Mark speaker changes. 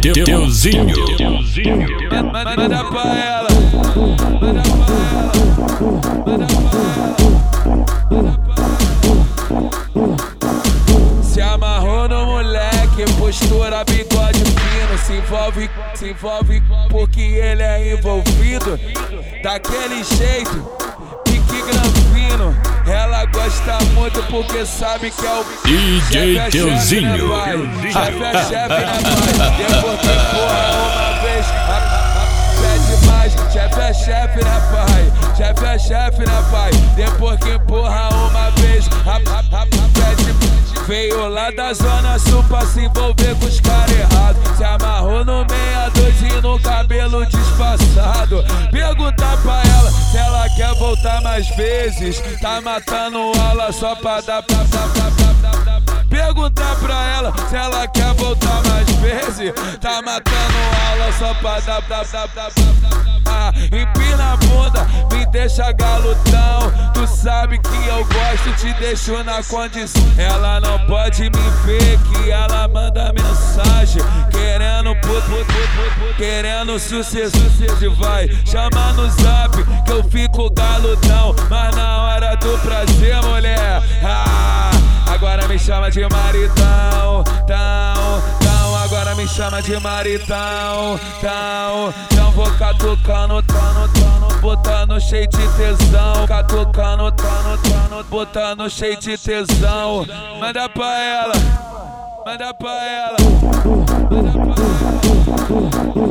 Speaker 1: Deusinho.
Speaker 2: Manda pra ela. Manda pra ela. Manda pra. Se amarrou no moleque, postura, bigode fino. Se envolve, se envolve porque ele é envolvido. Daquele jeito, pique granfino. Ela porque sabe que é o
Speaker 1: DJ
Speaker 2: chefe é
Speaker 1: Deusinho.
Speaker 2: Chefe é chefe, né, pai? Porra uma vez, pede mais. Chefe é chefe, né, pai? Chefe é chefe, né, pai? Depois que empurra uma vez, pede Veio lá da zona sul pra se envolver com os caras errados. Se amarrou no 62 voltar mais vezes. Tá matando aula só pra dar pra, pra, pra, pra. Perguntar pra ela se ela quer voltar mais vezes. Tá matando aula só pra dar pra, pra, pra, pra. Ah, empina a bunda, me deixa galutão. Tu sabe que eu gosto, te deixo na condição. Ela não pode me ver, que ela manda mensagem. Querendo sucesso, sucesso. Vai, chama no zap, que eu fico galutão. Mas na hora do prazer, mulher. Ah, agora me chama de maridão, tão, tão. Agora me chama de maridão, tão. Então vou catucando, tano, botando cheio de tesão. Catucando, tano, botando cheio de tesão. Manda pra ela, manda pra ela. Manda pra ela.